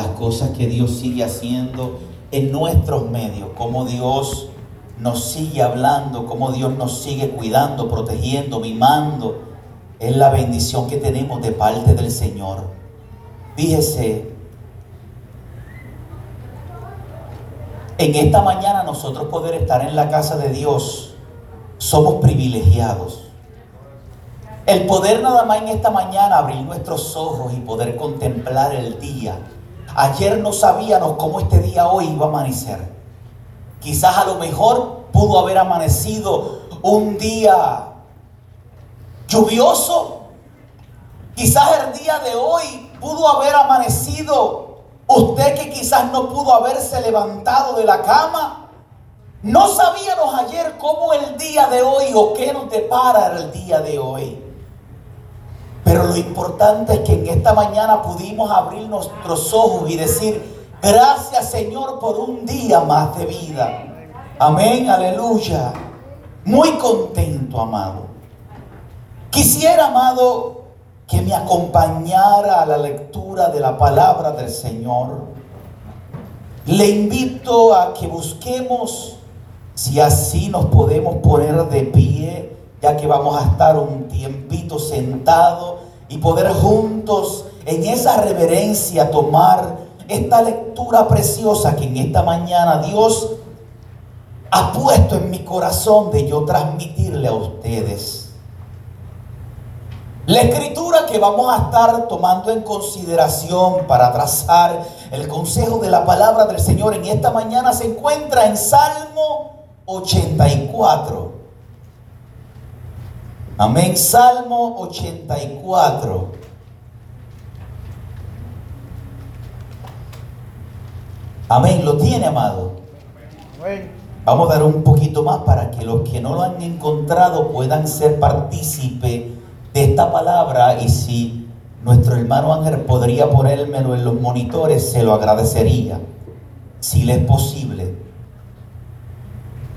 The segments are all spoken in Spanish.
las cosas que Dios sigue haciendo en nuestros medios, cómo Dios nos sigue hablando, cómo Dios nos sigue cuidando, protegiendo, mimando. Es la bendición que tenemos de parte del Señor. Fíjese, en esta mañana nosotros poder estar en la casa de Dios, somos privilegiados. El poder nada más en esta mañana abrir nuestros ojos y poder contemplar el día. Ayer no sabíamos cómo este día hoy iba a amanecer. Quizás a lo mejor pudo haber amanecido un día lluvioso. Quizás el día de hoy pudo haber amanecido usted que quizás no pudo haberse levantado de la cama. No sabíamos ayer cómo el día de hoy o qué nos depara el día de hoy. Pero lo importante es que en esta mañana pudimos abrir nuestros ojos y decir, gracias Señor por un día más de vida. Amén, aleluya. Muy contento, amado. Quisiera, amado, que me acompañara a la lectura de la palabra del Señor. Le invito a que busquemos si así nos podemos poner de pie ya que vamos a estar un tiempito sentado y poder juntos en esa reverencia tomar esta lectura preciosa que en esta mañana Dios ha puesto en mi corazón de yo transmitirle a ustedes. La escritura que vamos a estar tomando en consideración para trazar el consejo de la palabra del Señor en esta mañana se encuentra en Salmo 84. Amén. Salmo 84. Amén. ¿Lo tiene, amado? Vamos a dar un poquito más para que los que no lo han encontrado puedan ser partícipe de esta palabra y si nuestro hermano Ángel podría ponérmelo en los monitores, se lo agradecería, si le es posible.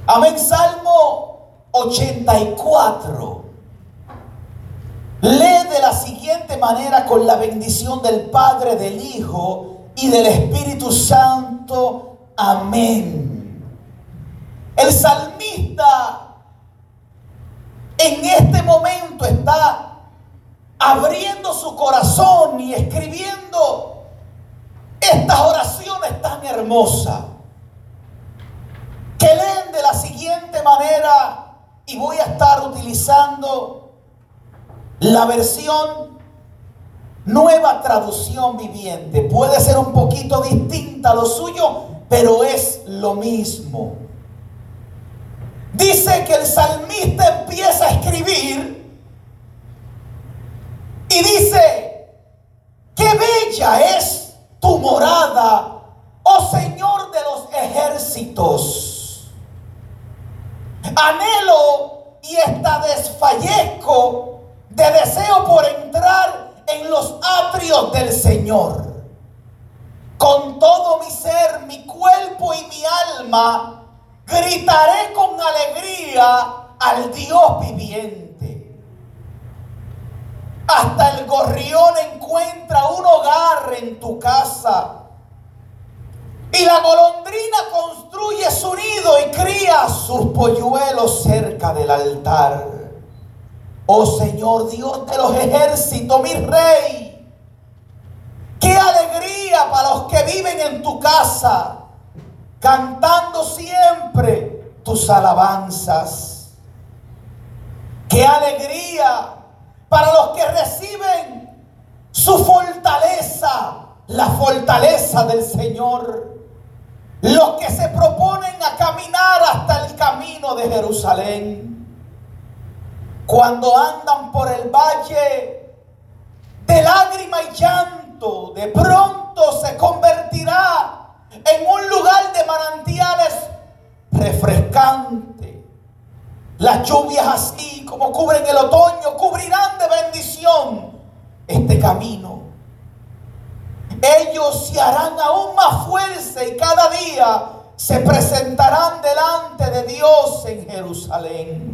Amén, Salmo 84. Lee de la siguiente manera con la bendición del Padre, del Hijo y del Espíritu Santo. Amén. El salmista en este momento está abriendo su corazón y escribiendo estas oraciones tan hermosas que leen de la siguiente manera y voy a estar utilizando la versión nueva traducción viviente puede ser un poquito distinta a lo suyo, pero es lo mismo. Dice que el salmista empieza a escribir y dice, qué bella es tu morada, oh Señor de los ejércitos. Anhelo y esta desfallezco de deseo por entrar en los atrios del Señor. Con todo mi ser, mi cuerpo y mi alma, gritaré con alegría al Dios viviente. Hasta el gorrión encuentra un hogar en tu casa. Y la golondrina construye su nido y cría sus polluelos cerca del altar. Oh Señor Dios de los ejércitos, mi rey. Qué alegría para los que viven en tu casa, cantando siempre tus alabanzas. Qué alegría para los que reciben su fortaleza, la fortaleza del Señor. Los que se proponen a caminar hasta el camino de Jerusalén cuando andan por el valle de lágrima y llanto, de pronto se convertirá en un lugar de manantiales refrescante. Las lluvias así como cubren el otoño, cubrirán de bendición este camino. Ellos se harán aún más fuerza y cada día se presentarán delante de Dios en Jerusalén.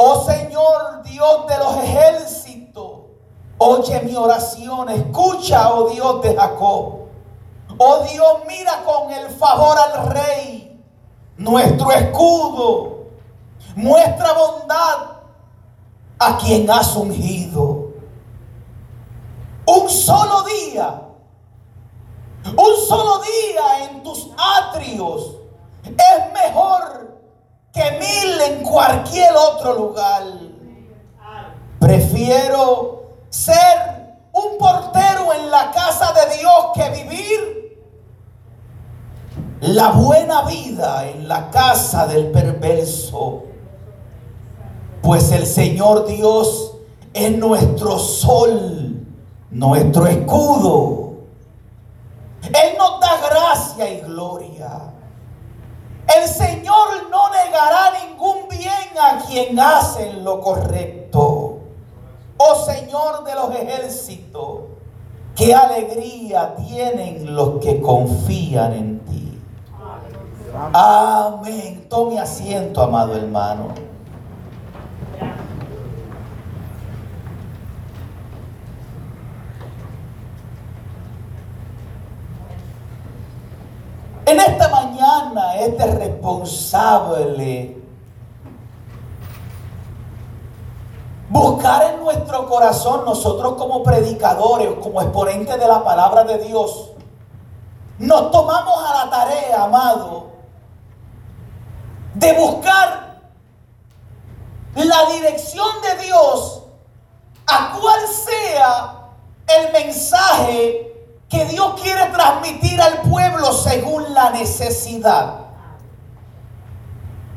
Oh Señor Dios de los ejércitos, oye mi oración, escucha, oh Dios de Jacob. Oh Dios, mira con el favor al rey, nuestro escudo, muestra bondad a quien has ungido. Un solo día, un solo día en tus atrios es mejor que mil en cualquier otro lugar. Prefiero ser un portero en la casa de Dios que vivir la buena vida en la casa del perverso. Pues el Señor Dios es nuestro sol, nuestro escudo. Él nos da gracia y gloria. El Señor no negará ningún bien a quien hace lo correcto. Oh Señor de los ejércitos, qué alegría tienen los que confían en ti. Amén. Tome asiento, amado hermano. En esta mañana este responsable buscar en nuestro corazón, nosotros como predicadores, como exponentes de la palabra de Dios, nos tomamos a la tarea, amado, de buscar la dirección de Dios a cuál sea el mensaje que Dios quiere transmitir al pueblo según la necesidad.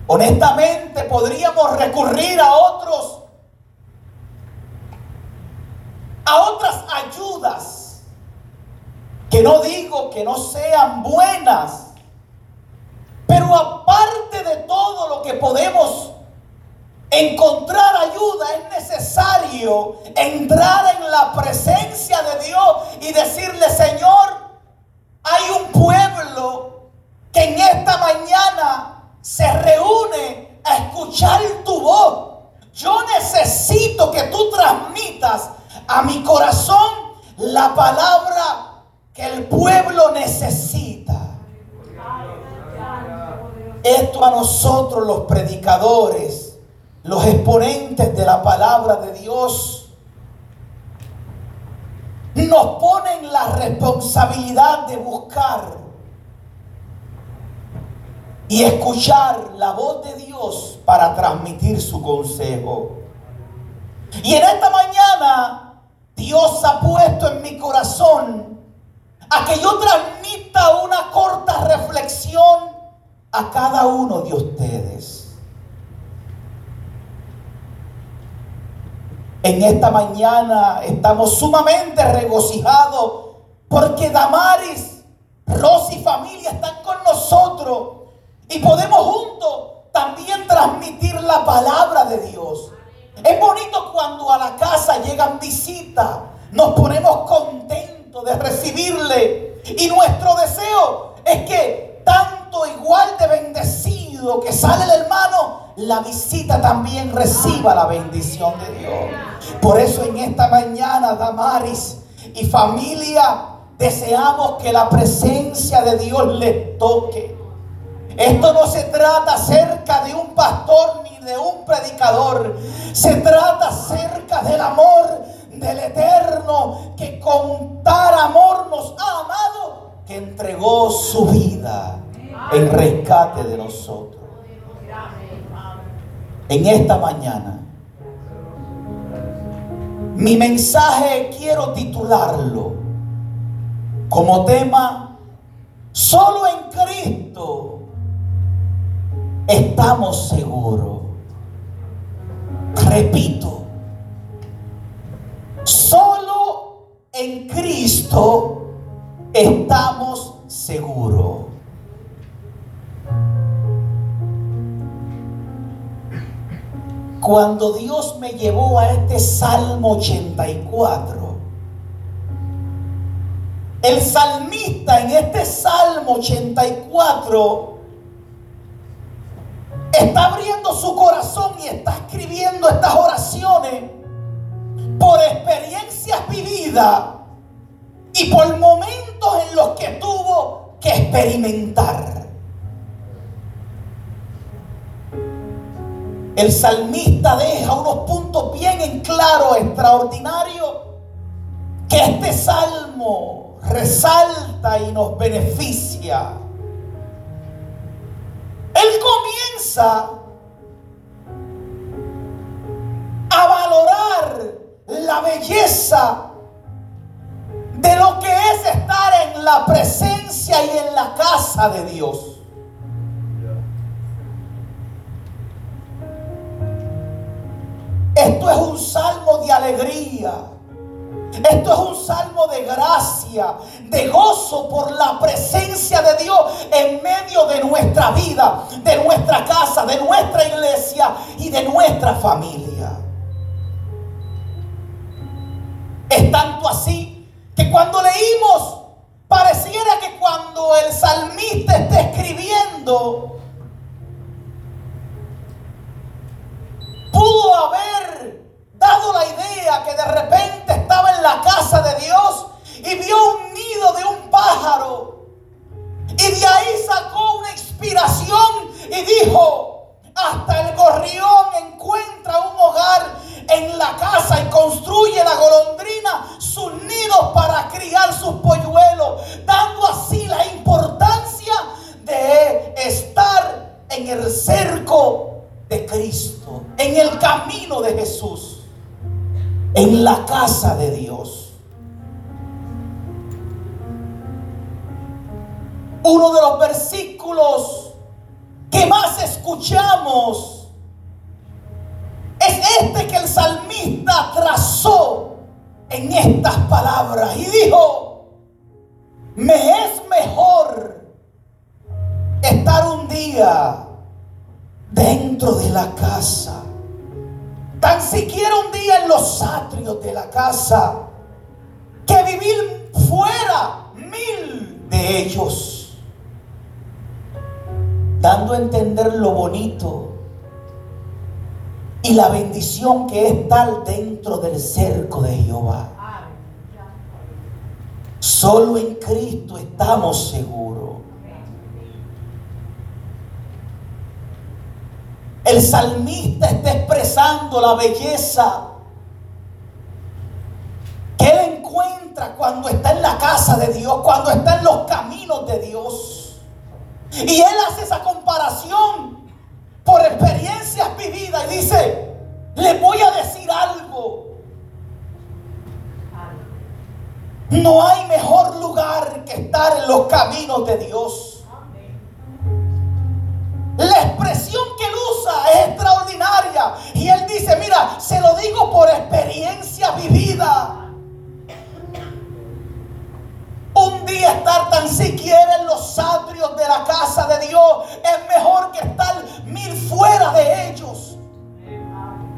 Honestamente podríamos recurrir a otros a otras ayudas, que no digo que no sean buenas, pero aparte de todo lo que podemos encontrar ayuda, es necesario entrar en la presencia de Dios y decirle, Señor, hay un pueblo que en esta mañana se reúne a escuchar tu voz. Yo necesito que tú transmitas a mi corazón la palabra que el pueblo necesita. Esto a nosotros los predicadores, los exponentes de la palabra de Dios, nos ponen la responsabilidad de buscar y escuchar la voz de Dios para transmitir su consejo. Y en esta mañana Dios ha puesto en mi corazón a que yo transmita una corta reflexión a cada uno de ustedes. En esta mañana estamos sumamente regocijados porque Damaris, Rosy y familia están con nosotros y podemos juntos también transmitir la palabra de Dios. Es bonito cuando a la casa llegan visitas. Nos ponemos contentos de recibirle. Y nuestro deseo es que tanto igual de bendecido que sale el hermano, la visita también reciba la bendición de Dios. Por eso en esta mañana, Damaris y familia, deseamos que la presencia de Dios les toque. Esto no se trata acerca de un pastor ni de un predicador. Se trata acerca del amor del eterno que con tal amor nos ha amado que entregó su vida en rescate de nosotros. En esta mañana, mi mensaje quiero titularlo como tema, solo en Cristo estamos seguros. Repito, solo en Cristo estamos seguros. Cuando Dios me llevó a este Salmo 84, el salmista en este Salmo 84 está abriendo su corazón y está escribiendo estas oraciones por experiencias vividas y por momentos en los que tuvo experimentar. El salmista deja unos puntos bien en claro, extraordinario, que este salmo resalta y nos beneficia. Él comienza a valorar la belleza de lo que es estar en la presencia y en la casa de Dios. Esto es un salmo de alegría. Esto es un salmo de gracia, de gozo por la presencia de Dios en medio de nuestra vida, de nuestra casa, de nuestra iglesia y de nuestra familia. Es tanto así que cuando leímos, pareciera que cuando el salmista está escribiendo, haber dado la idea que de repente estaba en la casa de Dios y vio un nido de un pájaro. Y de ahí sacó una inspiración y dijo, hasta el gorrión encuentra un hogar en la casa y construye la golondrina sus nidos para criar sus polluelos, dando así la importancia de estar en el cerco de Cristo, en el camino de Jesús, en la casa de Dios. Uno de los versículos que más escuchamos es este que el salmista trazó en estas palabras y dijo, me es mejor estar un día dentro de la casa, tan siquiera un día en los atrios de la casa, que vivir fuera mil de ellos, dando a entender lo bonito y la bendición que es tal dentro del cerco de Jehová. Solo en Cristo estamos seguros. El salmista está expresando la belleza que él encuentra cuando está en la casa de Dios, cuando está en los caminos de Dios. Y él hace esa comparación por experiencias vividas y dice, le voy a decir algo. No hay mejor lugar que estar en los caminos de Dios. La expresión que él usa es extraordinaria. Y él dice, mira, se lo digo por experiencia vivida. Un día estar tan siquiera en los atrios de la casa de Dios es mejor que estar mil fuera de ellos.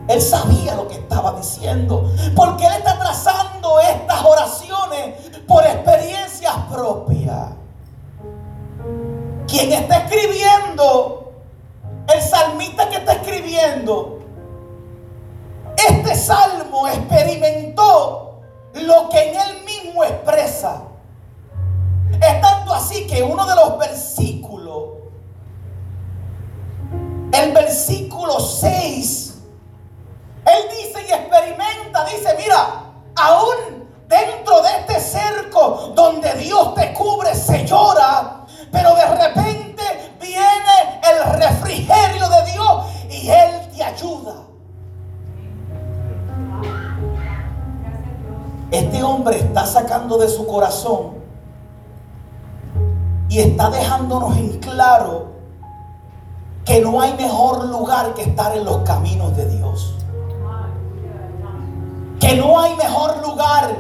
Él sabía lo que estaba diciendo. Porque él está trazando estas oraciones por experiencias propias. Quien está escribiendo, el salmista que está escribiendo, este salmo experimentó lo que en él mismo expresa. Es tanto así que uno de los versículos, el versículo 6, él dice y experimenta, dice, mira, aún dentro de este cerco donde Dios te cubre, se llora, pero de repente viene el refrigerio de Dios y Él te ayuda. Este hombre está sacando de su corazón y está dejándonos en claro que no hay mejor lugar que estar en los caminos de Dios. Que no hay mejor lugar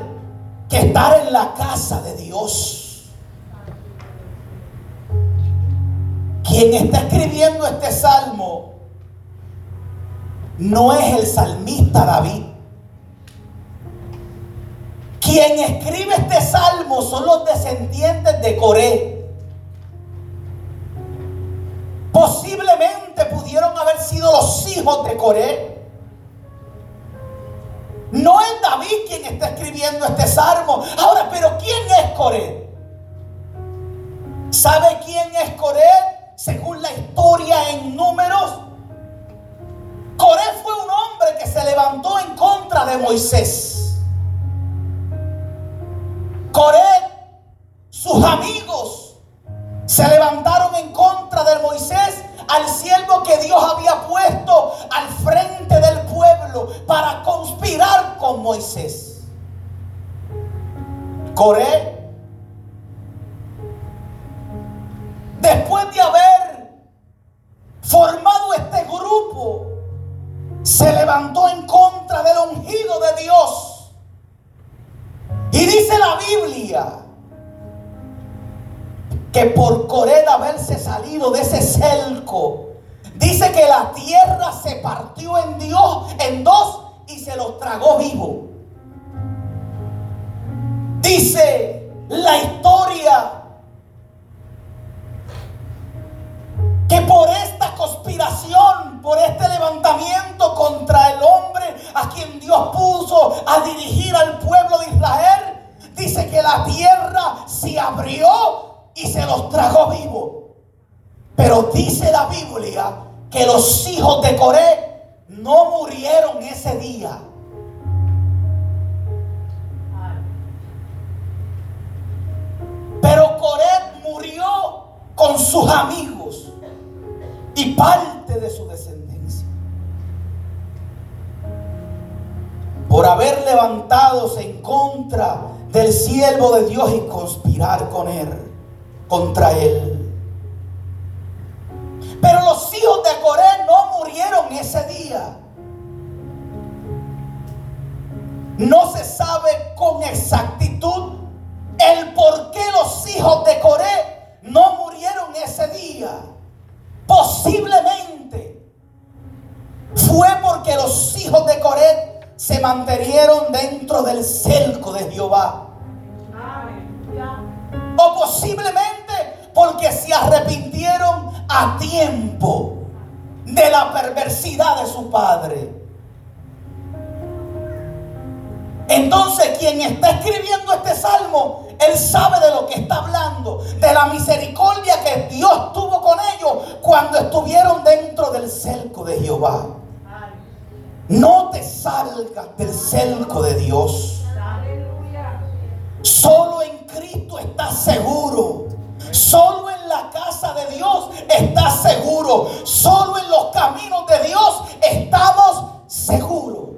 que estar en la casa de Dios. Quien está escribiendo este salmo no es el salmista David. Quien escribe este salmo son los descendientes de Coré. Posiblemente pudieron haber sido los hijos de Coré. No es David quien está escribiendo este salmo. Ahora, pero ¿quién es Coré? ¿Sabe quién es Coré? Según la historia en números. Coré fue un hombre que se levantó en contra de Moisés. Coré, sus amigos, se levantaron en contra de Moisés al siervo que Dios había puesto al frente del pueblo para conspirar con Moisés. Coré, No se sabe con exactitud el por qué los hijos de Coré no murieron ese día. Posiblemente fue porque los hijos de Coré se mantenieron dentro del cerco de Jehová. O posiblemente porque se arrepintieron a tiempo de la perversidad de su padre. Entonces quien está escribiendo este salmo, él sabe de lo que está hablando, de la misericordia que Dios tuvo con ellos cuando estuvieron dentro del cerco de Jehová. No te salgas del cerco de Dios. Solo en Cristo estás seguro. Solo en la casa de Dios estás seguro. Solo en los caminos de Dios estamos seguros.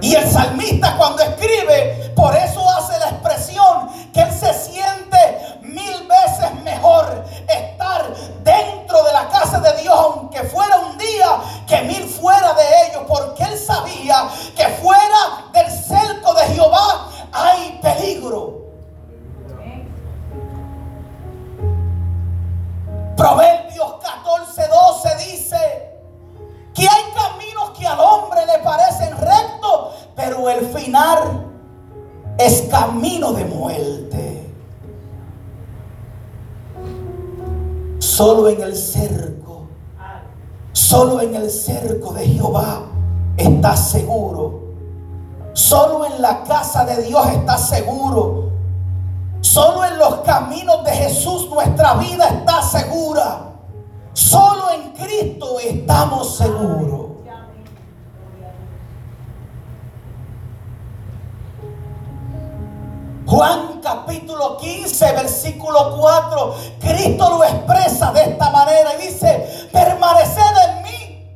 Y el salmista cuando escribe, por eso hace la expresión que él se siente mil veces mejor estar dentro de la casa de Dios, aunque fuera un día que mil fuera de ellos, porque él sabía que fuera del cerco de Jehová hay peligro. Proverbios 14, 12 dice que hay caminos que al hombre le parecen rectos, pero el final es camino de muerte. Solo en el cerco, solo en el cerco de Jehová estás seguro. Solo en la casa de Dios estás seguro. Solo en los caminos de Jesús nuestra vida está segura. Solo en Cristo estamos seguros. Juan capítulo 15, versículo 4, Cristo lo expresa de esta manera y dice, permaneced en mí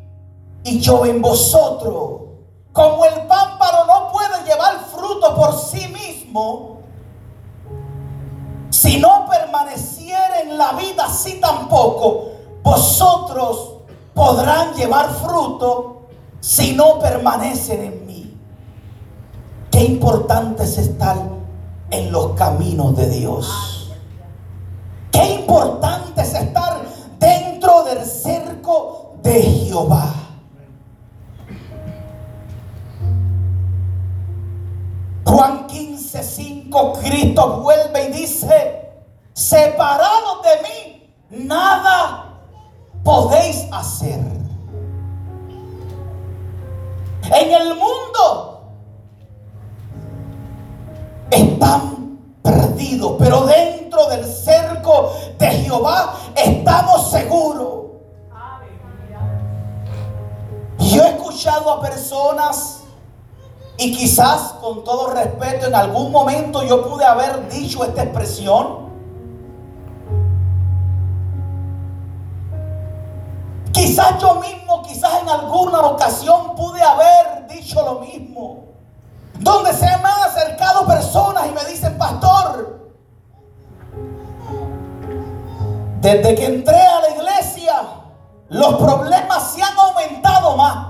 y yo en vosotros. Como el pámpano no puede llevar fruto por sí mismo, si no permaneciera en la vida, así tampoco vosotros podrán llevar fruto si no permanecen en mí. Qué importante es estar en los caminos de Dios. Qué importante es estar dentro del cerco de Jehová. Juan 15, 5, Cristo vuelve y dice, separados de mí, nada podéis hacer. En el mundo están perdidos, pero dentro del cerco de Jehová, estamos seguros. Yo he escuchado a personas y quizás con todo respeto en algún momento yo pude haber dicho esta expresión. Quizás yo mismo, quizás en alguna ocasión pude haber dicho lo mismo. Donde se me han acercado personas y me dicen, pastor, desde que entré a la iglesia, los problemas se han aumentado más.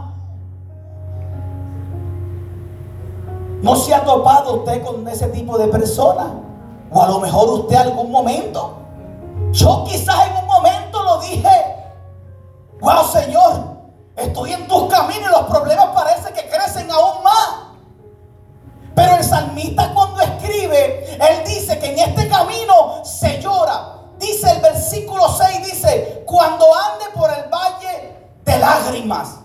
¿No se ha topado usted con ese tipo de personas? O a lo mejor usted algún momento. Yo quizás en un momento lo dije. Wow, Señor, estoy en tus caminos y los problemas parece que crecen aún más. Salmista cuando escribe, él dice que en este camino se llora. Dice el versículo 6, dice, cuando ande por el valle de lágrimas.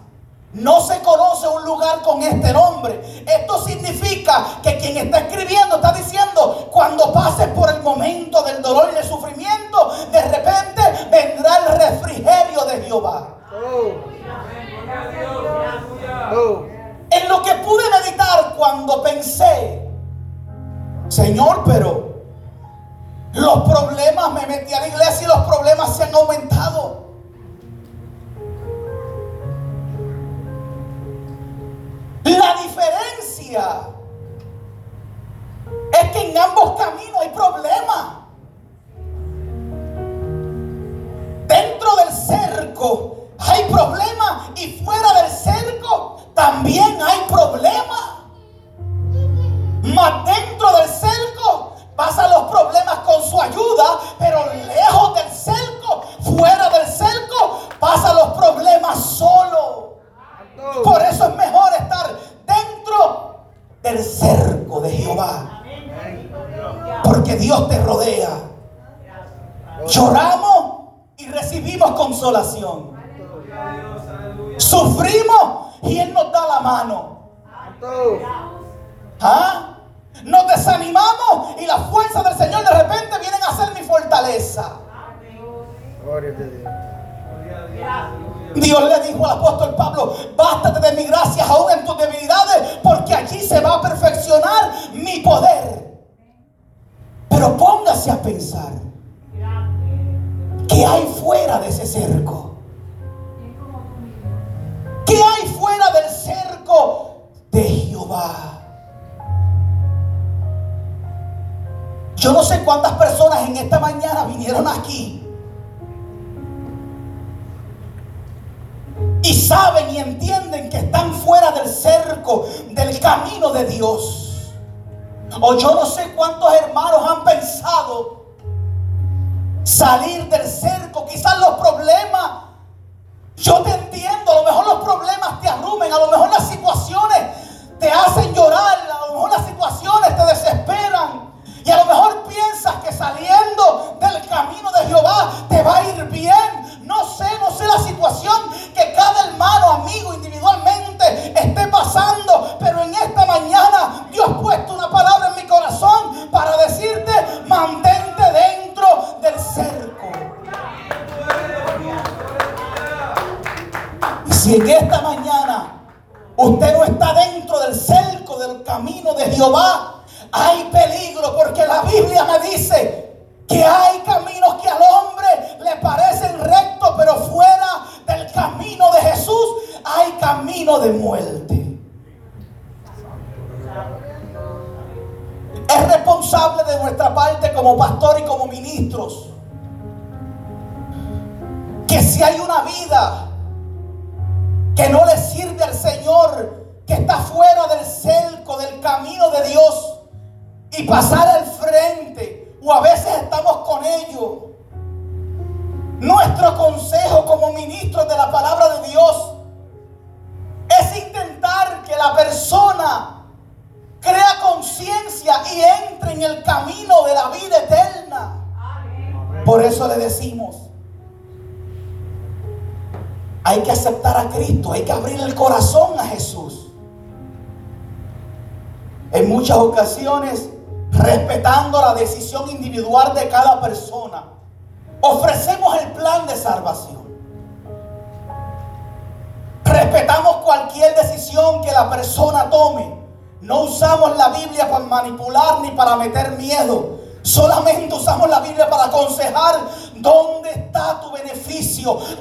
No se conoce un lugar con este nombre. Esto significa que quien está escribiendo está diciendo, cuando pases por el momento del dolor y del sufrimiento, de repente vendrá el refrigerio de Jehová. En lo que pude meditar cuando pensé, Señor, pero los problemas, me metí a la iglesia y los problemas se han aumentado. La diferencia es que en ambos caminos hay problemas. Dentro del cerco hay problemas y fuera del cerco también hay problemas. Mas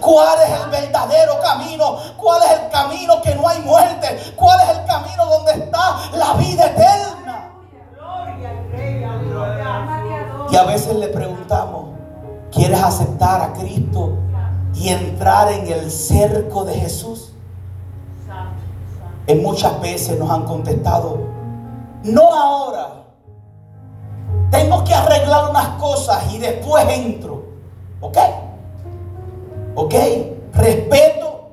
cuál es el verdadero camino, cuál es el camino que no hay muerte, cuál es el camino donde está la vida eterna. Y a veces le preguntamos, ¿quieres aceptar a Cristo y entrar en el cerco de Jesús? En muchas veces nos han contestado, no ahora tengo que arreglar unas cosas y después entro. ¿Ok? ¿Ok? Respeto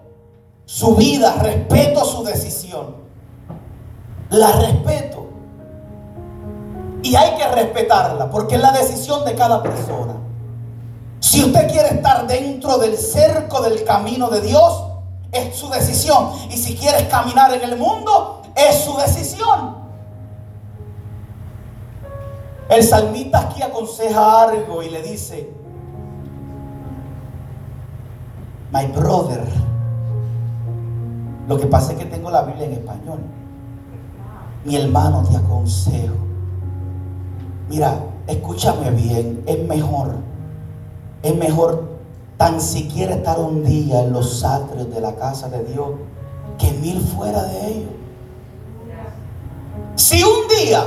su vida, respeto su decisión. La respeto. Y hay que respetarla porque es la decisión de cada persona. Si usted quiere estar dentro del cerco del camino de Dios, es su decisión. Y si quieres caminar en el mundo, es su decisión. El salmista aquí aconseja algo y le dice, my brother, lo que pasa es que tengo la Biblia en español. Mi hermano te aconsejo. Mira, escúchame bien, es mejor, es mejor tan siquiera estar un día en los atrios de la casa de Dios que mil fuera de ellos. Si un día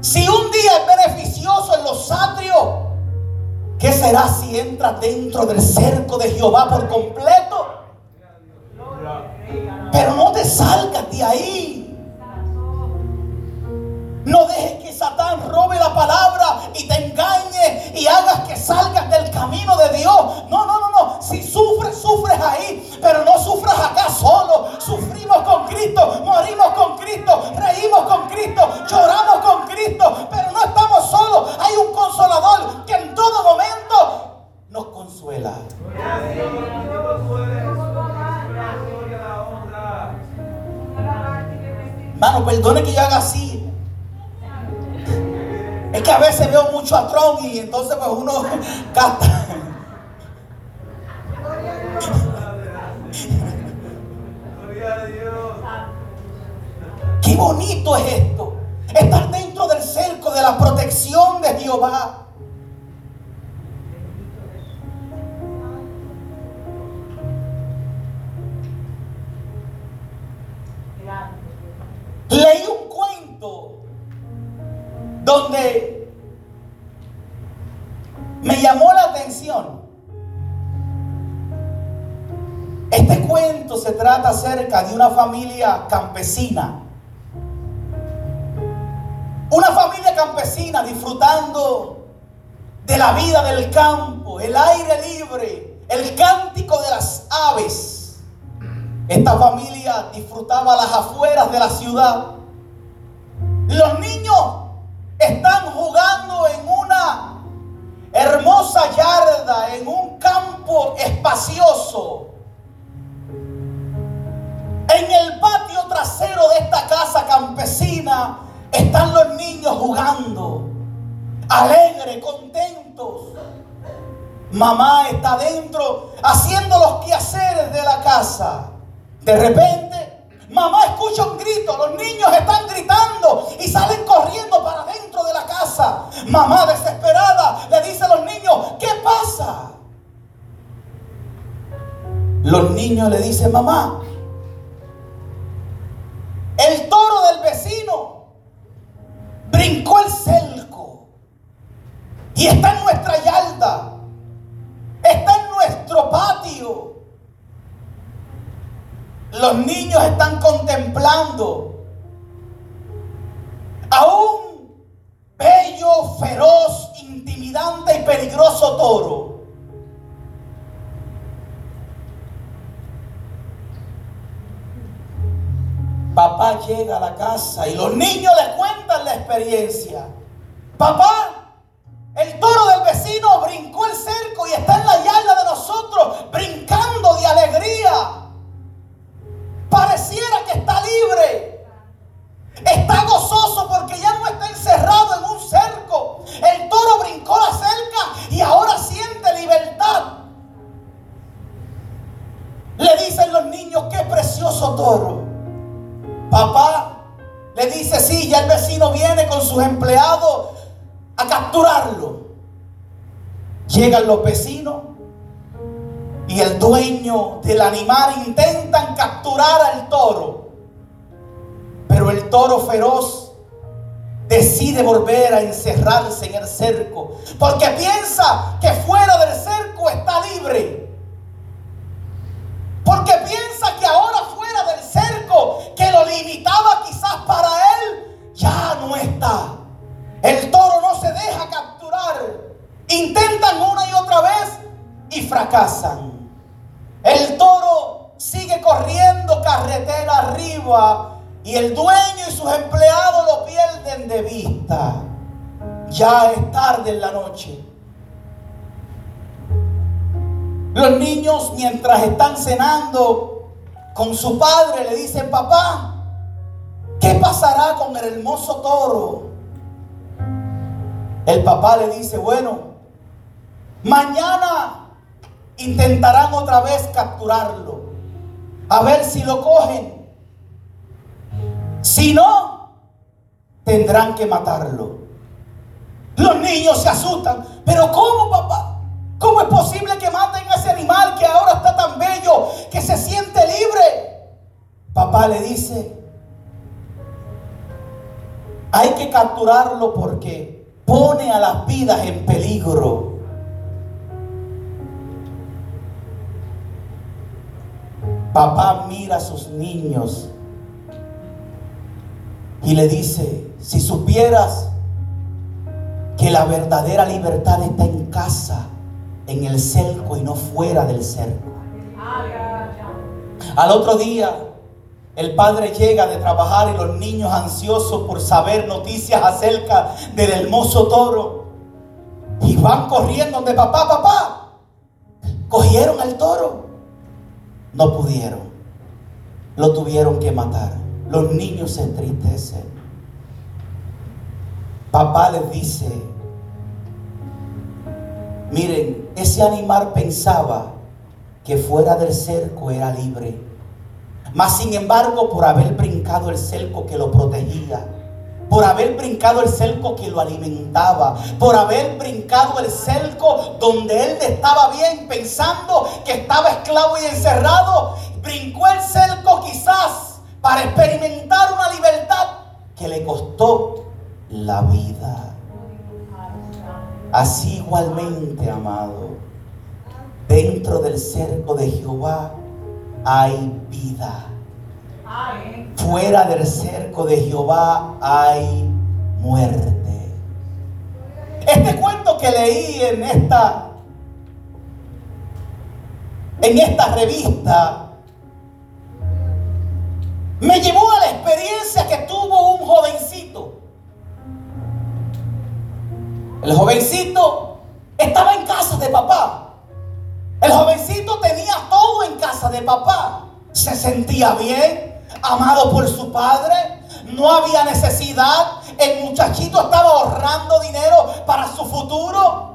si un día es beneficioso en los atrios, ¿qué será si entras dentro del cerco de Jehová por completo? Pero no te salgas de ahí. No dejes que Satán robe la palabra y te engañe Una familia campesina disfrutando de la vida del campo, están los niños jugando, alegres, contentos. Mamá está dentro haciendo los quehaceres de la casa. De repente Mamá escucha un grito, los niños están gritando y salen corriendo para dentro de la casa. Mamá desesperada le dice a los niños, ¿qué pasa? Los niños le dicen, mamá, el toro del vecino brincó el cerco y está en nuestra yarda, está en nuestro patio. Los niños están contemplando a un bello, feroz, intimidante y peligroso toro. Papá llega a la casa y los niños le cuentan la experiencia. Papá, el toro del vecino brincó el cerco y está en la yarda de nosotros, brincando de alegría. Pareciera que está libre. Está gozoso porque ya no está encerrado en un cerco. El toro brincó la cerca y ahora siente libertad. Le dicen los niños, qué precioso toro. Papá le dice, sí, ya el vecino viene con sus empleados a capturarlo. Llegan los vecinos y el dueño del animal intentan capturar al toro. Pero el toro feroz decide volver a encerrarse en el cerco porque piensa que fuera del cerco está libre. Porque piensa que ahora ya no está. El toro no se deja capturar. Intentan una y otra vez y fracasan. El toro sigue corriendo carretera arriba y el dueño y sus empleados lo pierden de vista. Ya es tarde en la noche. Los niños mientras están cenando con su padre le dicen, papá, ¿qué pasará con el hermoso toro? El papá le dice, bueno, mañana intentarán otra vez capturarlo, a ver si lo cogen. Si no, tendrán que matarlo. Los niños se asustan. Pero ¿cómo, papá? ¿Cómo es posible que maten a ese animal que ahora está tan bello, que se siente libre? Papá le dice, hay que capturarlo porque pone a las vidas en peligro. Papá mira a sus niños y le dice, si supieras que la verdadera libertad está en casa, en el cerco y no fuera del cerco. Al otro día, el padre llega de trabajar y los niños ansiosos por saber noticias acerca del hermoso toro. Y van corriendo donde papá, papá. Cogieron al toro. No pudieron. Lo tuvieron que matar. Los niños se entristecen. Papá les dice, miren, ese animal pensaba que fuera del cerco era libre. Mas sin embargo, por haber brincado el cerco que lo protegía, por haber brincado el cerco que lo alimentaba, por haber brincado el cerco donde él estaba bien pensando que estaba esclavo y encerrado, brincó el cerco quizás para experimentar una libertad que le costó la vida. Así igualmente, amado, dentro del cerco de Jehová hay vida. Fuera del cerco de Jehová hay muerte. Este cuento que leí en esta en esta revista me llevó a la experiencia que tuvo un jovencito. El jovencito estaba en casa de papá. El jovencito tenía todo en casa de papá. Se sentía bien, amado por su padre. No había necesidad. El muchachito estaba ahorrando dinero para su futuro.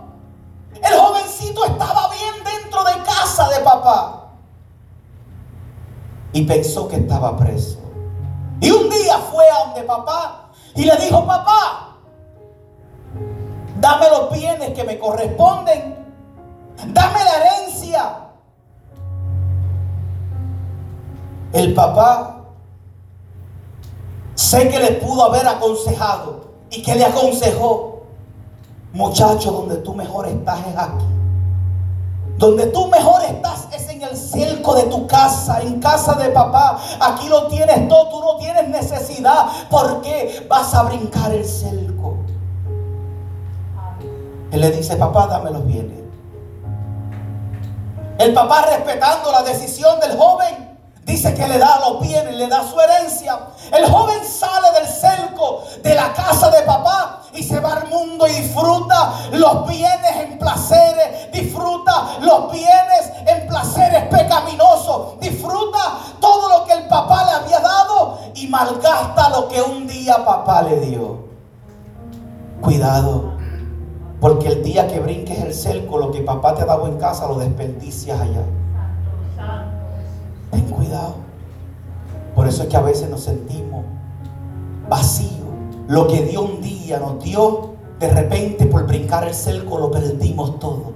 El jovencito estaba bien dentro de casa de papá y pensó que estaba preso. Y un día fue a donde papá y le dijo, papá, dame los bienes que me corresponden, dame la herencia. El papá sé que le pudo haber aconsejado y que le aconsejó, muchacho, donde tú mejor estás es aquí. Donde tú mejor estás es en el cerco de tu casa, en casa de papá. Aquí lo tienes todo, tú no tienes necesidad. porque vas a brincar el cerco? Él le dice, papá, dame los bienes. El papá respetando la decisión del joven, Dice que le da los bienes, le da su herencia. El joven sale del cerco de la casa de papá y se va al mundo y disfruta los bienes en placeres, disfruta los bienes en placeres pecaminosos, disfruta todo lo que el papá le había dado y malgasta lo que un día papá le dio. Cuidado, porque el día que brinques el cerco, lo que papá te ha dado en casa lo desperdicias allá. Ten cuidado. Por eso es que a veces nos sentimos vacíos. Lo que Dios un día nos dio, de repente por brincar el cerco lo perdimos todo.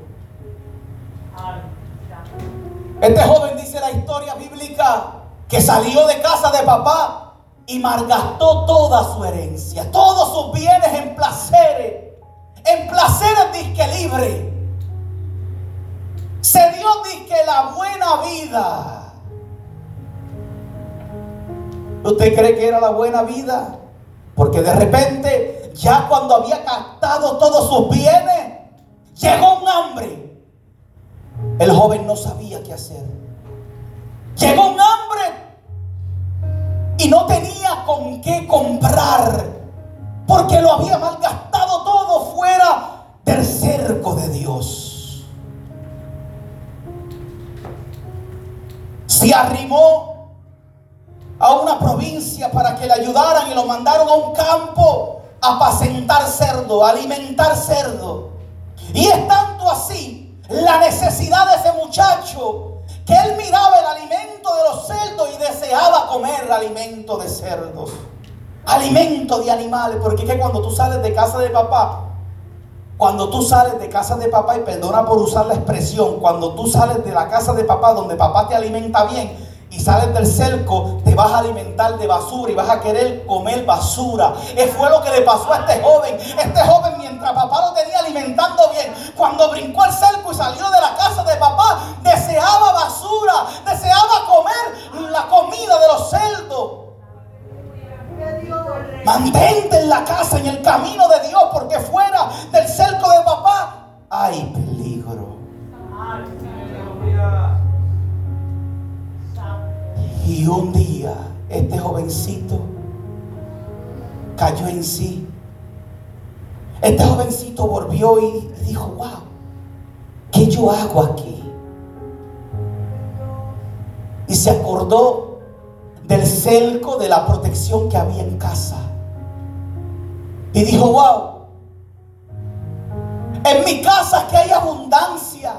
Este joven dice la historia bíblica que salió de casa de papá y malgastó toda su herencia, todos sus bienes en placeres, placeres disque libre. Se dio disque la buena vida. ¿Usted cree que era la buena vida? Porque de repente, ya cuando había gastado todos sus bienes, llegó un hambre. El joven no sabía qué hacer. Llegó un hambre y no tenía con qué comprar porque lo había malgastado todo fuera del cerco de Dios. Se arrimó a una provincia para que le ayudaran y lo mandaron a un campo a apacentar cerdo, a alimentar cerdo. Y es tanto así la necesidad de ese muchacho que él miraba el alimento de los cerdos y deseaba comer alimento de cerdos, alimento de animales, porque que cuando tú sales de casa de papá, cuando tú sales de casa de papá, y perdona por usar la expresión, cuando tú sales de la casa de papá donde papá te alimenta bien, y sales del cerco, te vas a alimentar de basura y vas a querer comer basura. Eso fue lo que le pasó a este joven. Este joven mientras papá lo tenía alimentando bien, cuando brincó al cerco y salió de la casa de papá, deseaba basura, deseaba comer la comida de los cerdos. Mantente en la casa, en el camino de Dios, porque fuera del cerco de papá hay peligro. Y un día este jovencito cayó en sí. Este jovencito volvió y dijo, wow, ¿qué yo hago aquí? Y se acordó del cerco de la protección que había en casa. Y dijo, wow, en mi casa que hay abundancia.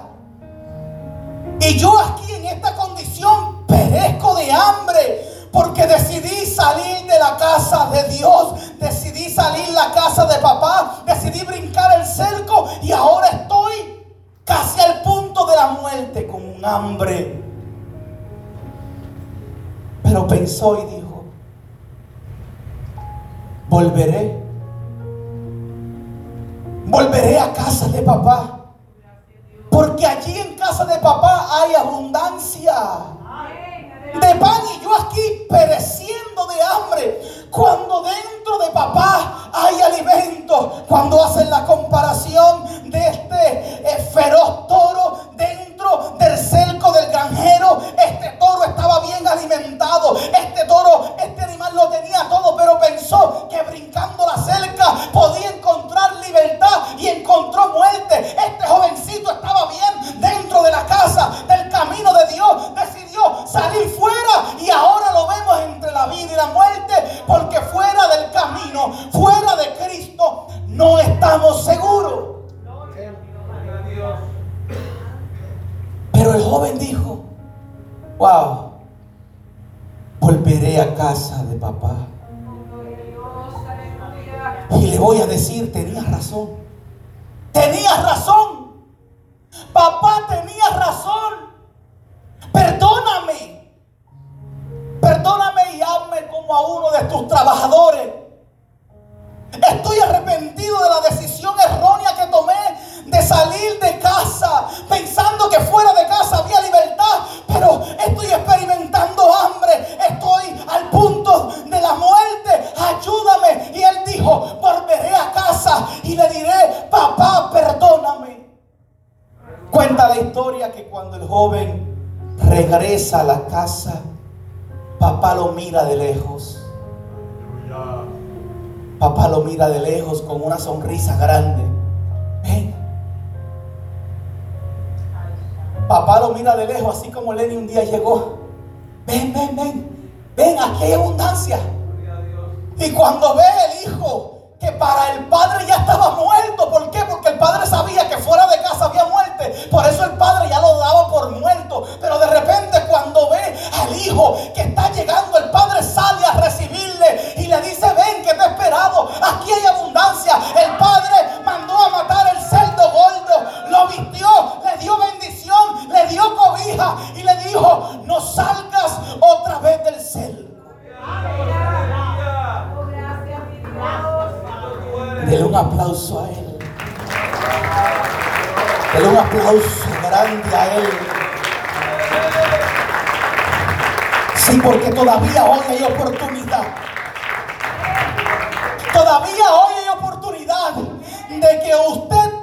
Y yo aquí en esta condición perezco de hambre. Porque decidí salir de la casa de Dios. Decidí salir la casa de papá. Decidí brincar el cerco. Y ahora estoy casi al punto de la muerte con un hambre. Pero pensó y dijo, volveré. Volveré a casa de papá. Porque allí en casa de papá hay abundancia de pan y yo aquí pereciendo de hambre. Cuando dentro de papá hay alimento, cuando hacen la comparación de este eh, feroz toro dentro del cerco del granjero, este toro estaba bien alimentado, este toro, este animal lo tenía todo, pero pensó que brincando la cerca podía encontrar libertad y encontró muerte. Este jovencito estaba bien dentro de la casa, del camino de Dios, decidió salir fuera y ahora lo vemos entre la vida y la muerte porque fuera del camino, fuera de Cristo, no estamos seguros. Pero el joven dijo, wow, volveré a casa de papá. Y le voy a decir, tenías razón. Tenías razón. Papá tenía razón. Perdóname. Perdóname y hazme como a uno de tus trabajadores. Estoy arrepentido de la decisión errónea que tomé de salir de casa pensando que fuera de casa había libertad, pero estoy experimentando hambre, estoy al punto de la muerte, ayúdame. Y él dijo, volveré a casa y le diré, papá, perdóname. Cuenta la historia que cuando el joven regresa a la casa, papá lo mira de lejos. Papá lo mira de lejos con una sonrisa grande. Ven. Papá lo mira de lejos, así como Lenny un día llegó. Ven, ven, ven. Ven, aquí hay abundancia. Y cuando ve el hijo que para el padre ya estaba muerto. ¿Por qué? Porque el padre sabía que fuera de casa había muerte. Por eso el padre ya lo daba por muerto. Pero de repente cuando ve al hijo que está llegando, el padre sale a recibirle y le dice, ven que te he esperado. Aquí hay abundancia. El padre gordo, lo vistió, le dio bendición, le dio cobija y le dijo, no salgas otra vez del cel. Dele un aplauso a él. Dele un aplauso grande a él. Sí, porque todavía hoy hay oportunidad. Todavía hoy hay oportunidad de que usted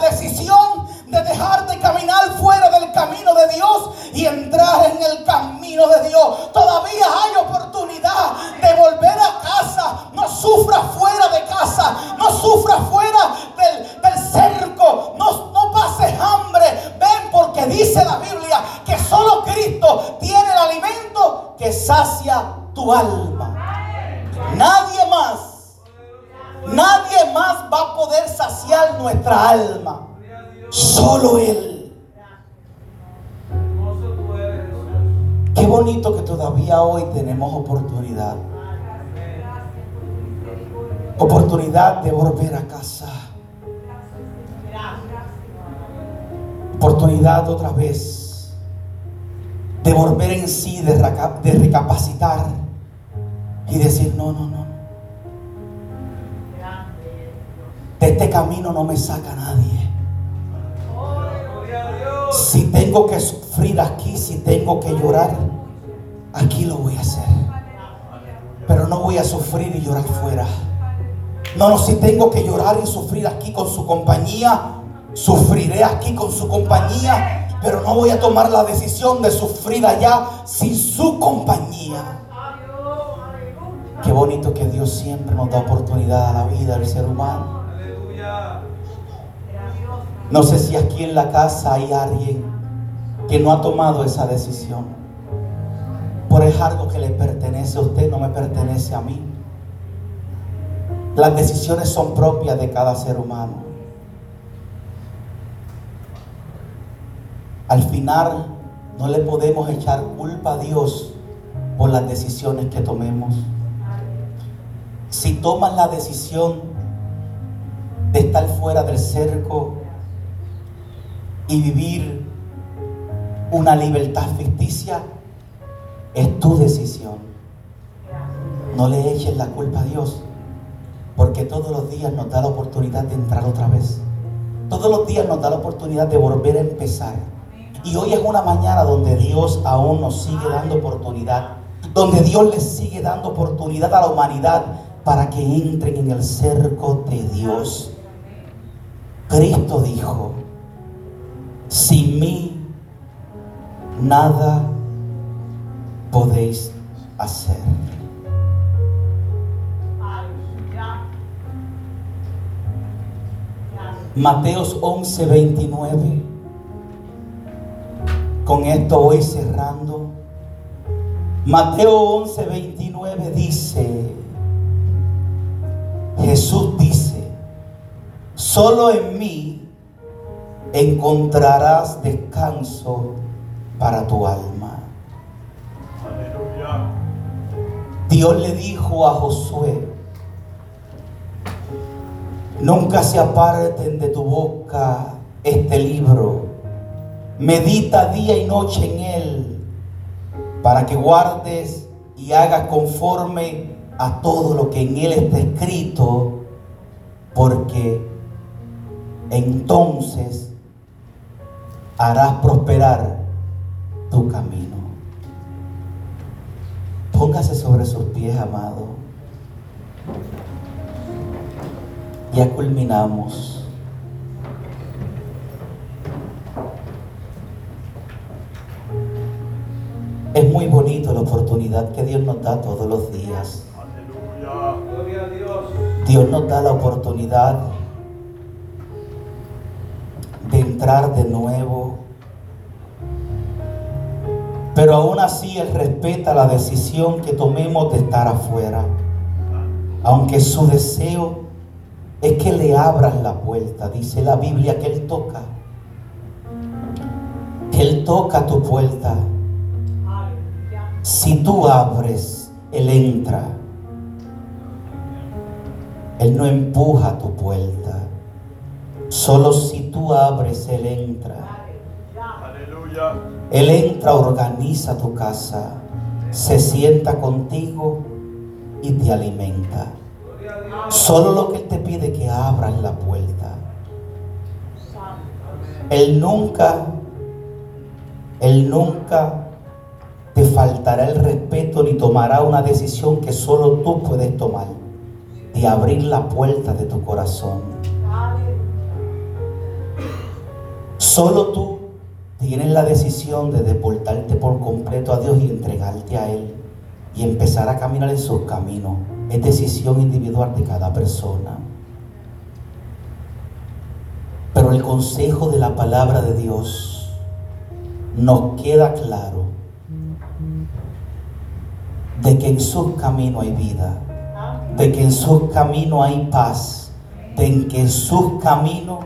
decisión de dejar de caminar fuera del camino de Dios y entrar en el camino de Dios. Todavía hay oportunidad de volver a casa. No sufra fuera de casa. No sufra fuera del, del cerco. No, no pases hambre. Ven porque dice la Biblia que solo Cristo tiene el alimento que sacia tu alma. Nadie más. Nadie más va a poder saciar nuestra alma. Oportunidad otra vez de volver en sí, de, de recapacitar y decir, no, no, no. De este camino no me saca nadie. Si tengo que sufrir aquí, si tengo que llorar, aquí lo voy a hacer. Pero no voy a sufrir y llorar fuera. No, no, si tengo que llorar y sufrir aquí con su compañía, sufriré aquí con su compañía. Pero no voy a tomar la decisión de sufrir allá sin su compañía. Qué bonito que Dios siempre nos da oportunidad a la vida del ser humano. No sé si aquí en la casa hay alguien que no ha tomado esa decisión. Por es algo que le pertenece a usted, no me pertenece a mí. Las decisiones son propias de cada ser humano. Al final no le podemos echar culpa a Dios por las decisiones que tomemos. Si tomas la decisión de estar fuera del cerco y vivir una libertad ficticia, es tu decisión. No le eches la culpa a Dios, porque todos los días nos da la oportunidad de entrar otra vez. Todos los días nos da la oportunidad de volver a empezar. Y hoy es una mañana donde Dios aún nos sigue dando oportunidad, donde Dios le sigue dando oportunidad a la humanidad para que entren en el cerco de Dios. Cristo dijo, sin mí nada podéis hacer. Mateos 11, 29. Con esto voy cerrando. Mateo 11, 29 dice, Jesús dice, solo en mí encontrarás descanso para tu alma. Dios le dijo a Josué, nunca se aparten de tu boca este libro, medita día y noche en él, para que guardes y hagas conforme a todo lo que en él está escrito, porque entonces harás prosperar tu camino. Póngase sobre sus pies, amado. Ya culminamos. La oportunidad que Dios nos da todos los días. Dios nos da la oportunidad de entrar de nuevo. Pero aún así Él respeta la decisión que tomemos de estar afuera. Aunque su deseo es que le abras la puerta. Dice la Biblia que Él toca. Que Él toca tu puerta. Si tú abres, Él entra. Él no empuja tu puerta. Solo si tú abres, Él entra. Él entra, organiza tu casa, se sienta contigo y te alimenta. Solo lo que Él te pide es que abras la puerta. Él nunca, Él nunca te faltará el respeto ni tomará una decisión que solo tú puedes tomar de abrir la puerta de tu corazón. Solo tú tienes la decisión de deportarte por completo a Dios y entregarte a Él y empezar a caminar en sus caminos. Es decisión individual de cada persona. Pero el consejo de la palabra de Dios nos queda claro de que en sus caminos hay vida, de que en sus caminos hay paz, de que en sus caminos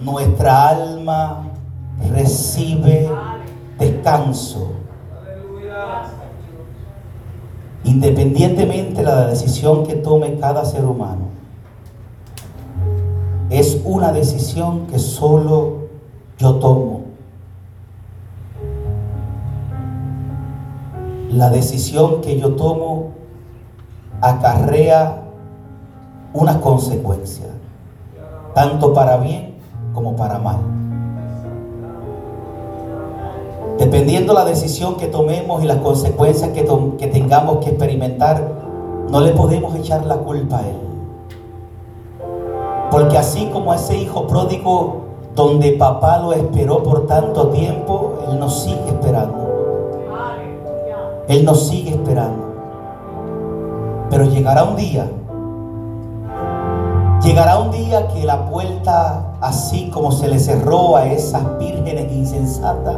nuestra alma recibe descanso. Independientemente de la decisión que tome cada ser humano, es una decisión que solo yo tomo. La decisión que yo tomo acarrea unas consecuencias, tanto para bien como para mal. Dependiendo la decisión que tomemos y las consecuencias que, tengamos que experimentar, no le podemos echar la culpa a Él. Porque así como ese hijo pródigo donde papá lo esperó por tanto tiempo, Él nos sigue esperando. Él nos sigue esperando. Pero llegará un día, llegará un día que la puerta, así como se le cerró a esas vírgenes insensatas,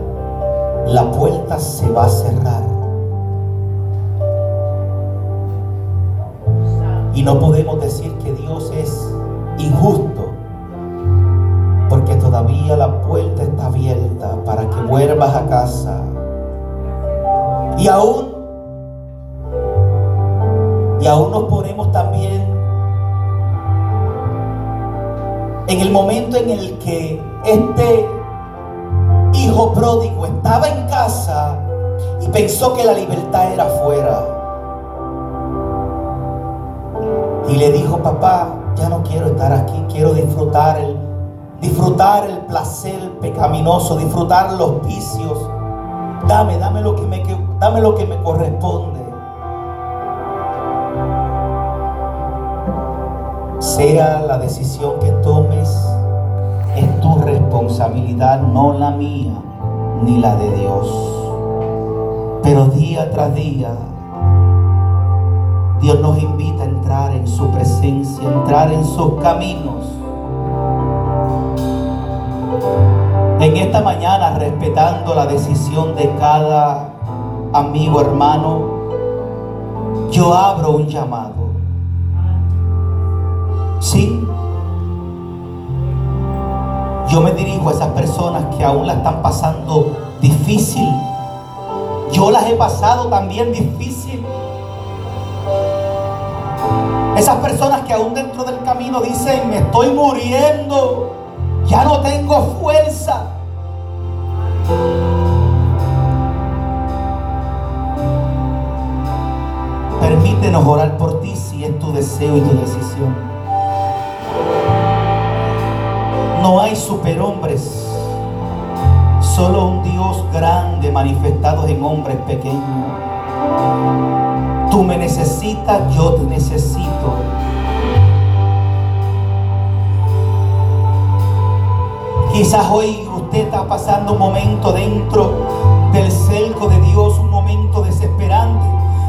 la puerta se va a cerrar. Y no podemos decir que Dios es injusto, porque todavía la puerta está abierta para que vuelvas a casa. Y aún, y aún nos ponemos también en el momento en el que este hijo pródigo estaba en casa y pensó que la libertad era afuera. Y le dijo, papá, ya no quiero estar aquí, quiero disfrutar el, disfrutar el placer pecaminoso, disfrutar los vicios. Dame, dame lo que me, dame lo que me corresponde. Sea la decisión que tomes, es tu responsabilidad, no la mía ni la de Dios. Pero día tras día, Dios nos invita a entrar en su presencia, entrar en sus caminos. En esta mañana, respetando la decisión de cada amigo, hermano, yo abro un llamado. Sí, yo me dirijo a esas personas que aún la están pasando difícil. Yo las he pasado también difícil. Esas personas que aún dentro del camino dicen, me estoy muriendo, ya no tengo fuerza. Permítenos orar por ti si es tu deseo y tu decisión. No hay superhombres, solo un Dios grande manifestado en hombres pequeños. Tú me necesitas, yo te necesito. Quizás hoy usted está pasando un momento dentro del cerco de Dios, un momento desesperante.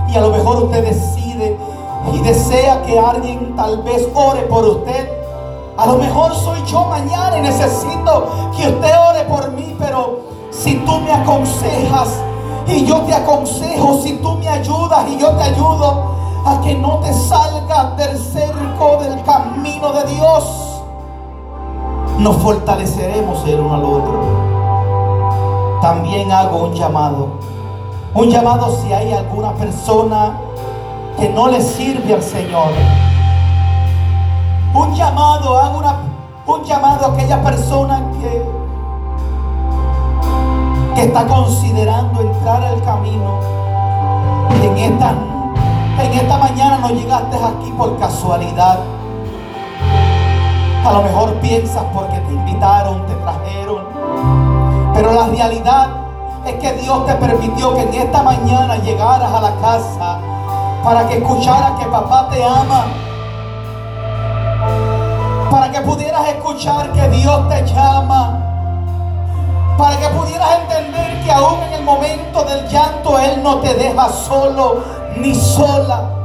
Y a lo mejor usted decide y desea que alguien tal vez ore por usted. A lo mejor soy yo mañana y necesito que usted ore por mí, pero si tú me aconsejas, y yo te aconsejo, si tú me ayudas y yo te ayudo, a que no te salgas del cerco del camino de Dios, nos fortaleceremos el uno al otro. También hago un llamado. Un llamado si hay alguna persona que no le sirve al Señor. Un llamado, hago una, un llamado a aquella persona que que está considerando entrar al camino. En esta, en esta mañana no llegaste aquí por casualidad. A lo mejor piensas porque te invitaron, te trajeron. Pero la realidad es que Dios te permitió que en esta mañana llegaras a la casa para que escucharas que papá te ama. Para que pudieras escuchar que Dios te llama. Para que pudieras entender que aún en el momento del llanto Él no te deja solo ni sola.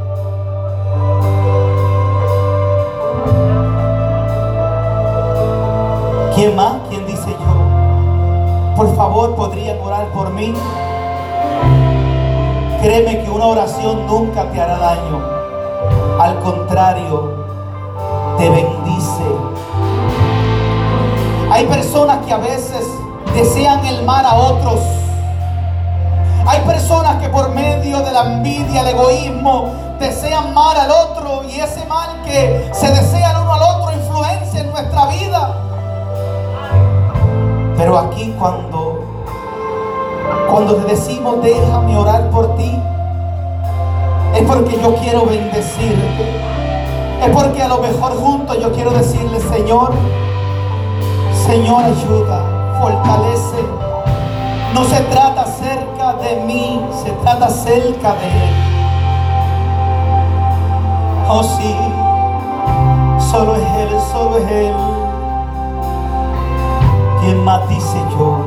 ¿Quién más? ¿Quién dice yo? Por favor, ¿podrían orar por mí? Créeme que una oración nunca te hará daño. Al contrario, te bendice. Hay personas que a veces desean el mal a otros. Hay personas que por medio de la envidia, el egoísmo, desean mal al otro y ese mal que se desea el uno al otro influencia en nuestra vida. Pero aquí cuando cuando te decimos déjame orar por ti, es porque yo quiero bendecirte. Es porque a lo mejor juntos yo quiero decirle, Señor, Señor ayuda, fortalece. No se trata cerca de mí, se trata cerca de Él. Oh sí, solo es Él, solo es Él. ¿Quién más dice yo?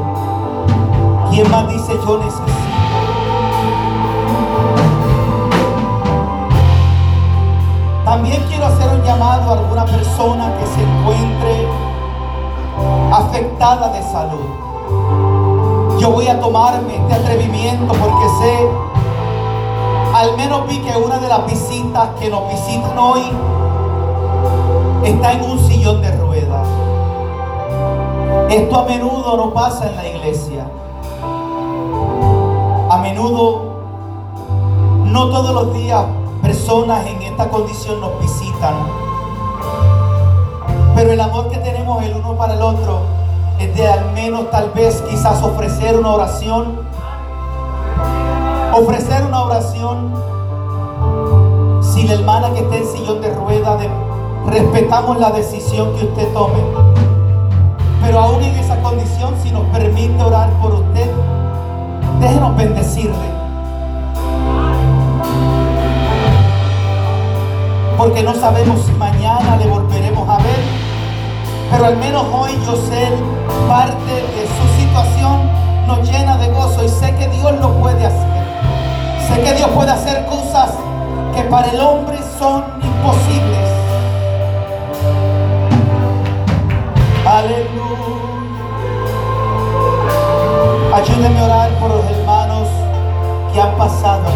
¿Quién más dice yo necesito? También quiero hacer un llamado a alguna persona que se encuentre afectada de salud. Yo voy a tomarme este atrevimiento porque sé, al menos vi que una de las visitas que nos visitan hoy está en un sillón de ruedas. Esto a menudo no pasa en la iglesia. A menudo, no todos los días, personas en esta condición nos visitan. Pero el amor que tenemos el uno para el otro es de al menos tal vez quizás ofrecer una oración. Ofrecer una oración. Si la hermana que está en sillón de rueda, respetamos la decisión que usted tome. Pero aún en esa condición, si nos permite orar por usted, déjenos bendecirle. Porque no sabemos si mañana le volveremos a ver. Pero al menos hoy yo sé parte de su situación nos llena de gozo y sé que Dios lo puede hacer. Sé que Dios puede hacer cosas que para el hombre son imposibles. Aleluya. Ayúdeme a orar por los hermanos que han pasado